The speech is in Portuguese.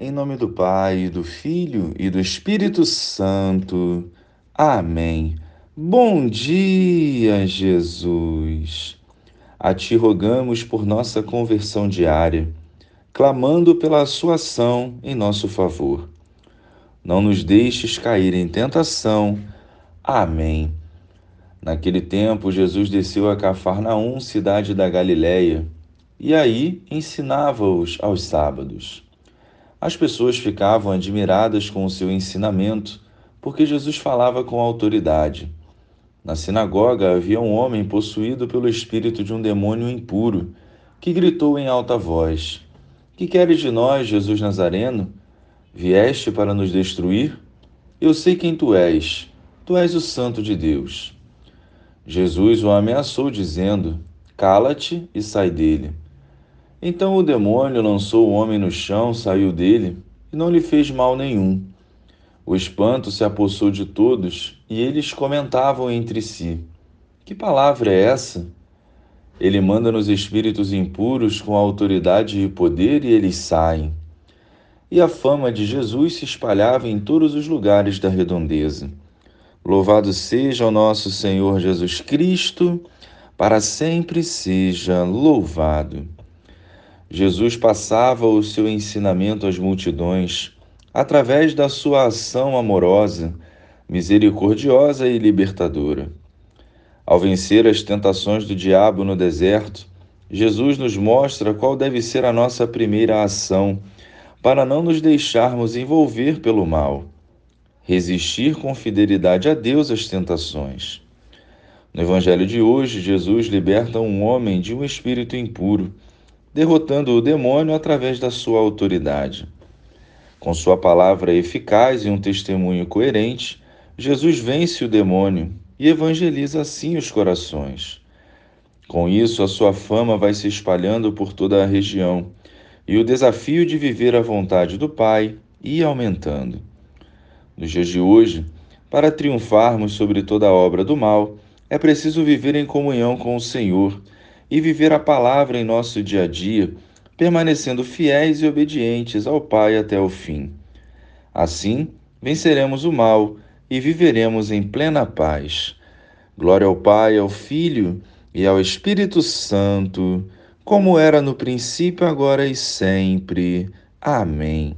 Em nome do Pai, do Filho e do Espírito Santo. Amém. Bom dia, Jesus. A Ti rogamos por nossa conversão diária, clamando pela Sua ação em nosso favor. Não nos deixes cair em tentação. Amém. Naquele tempo, Jesus desceu a Cafarnaum, cidade da Galiléia, e aí ensinava-os aos sábados. As pessoas ficavam admiradas com o seu ensinamento, porque Jesus falava com autoridade. Na sinagoga havia um homem possuído pelo espírito de um demônio impuro, que gritou em alta voz: Que queres de nós, Jesus Nazareno? Vieste para nos destruir? Eu sei quem tu és. Tu és o Santo de Deus. Jesus o ameaçou, dizendo: Cala-te e sai dele. Então o demônio lançou o homem no chão, saiu dele e não lhe fez mal nenhum. O espanto se apossou de todos e eles comentavam entre si: Que palavra é essa? Ele manda nos espíritos impuros com autoridade e poder e eles saem. E a fama de Jesus se espalhava em todos os lugares da redondeza. Louvado seja o nosso Senhor Jesus Cristo, para sempre seja louvado. Jesus passava o seu ensinamento às multidões através da sua ação amorosa, misericordiosa e libertadora. Ao vencer as tentações do diabo no deserto, Jesus nos mostra qual deve ser a nossa primeira ação para não nos deixarmos envolver pelo mal. Resistir com fidelidade a Deus às tentações. No Evangelho de hoje, Jesus liberta um homem de um espírito impuro derrotando o demônio através da sua autoridade. Com sua palavra eficaz e um testemunho coerente, Jesus vence o demônio e evangeliza assim os corações. Com isso, a sua fama vai se espalhando por toda a região e o desafio de viver a vontade do Pai ia aumentando. Nos dias de hoje, para triunfarmos sobre toda a obra do mal, é preciso viver em comunhão com o Senhor e viver a palavra em nosso dia a dia, permanecendo fiéis e obedientes ao Pai até o fim. Assim, venceremos o mal e viveremos em plena paz. Glória ao Pai, ao Filho e ao Espírito Santo, como era no princípio, agora e sempre. Amém.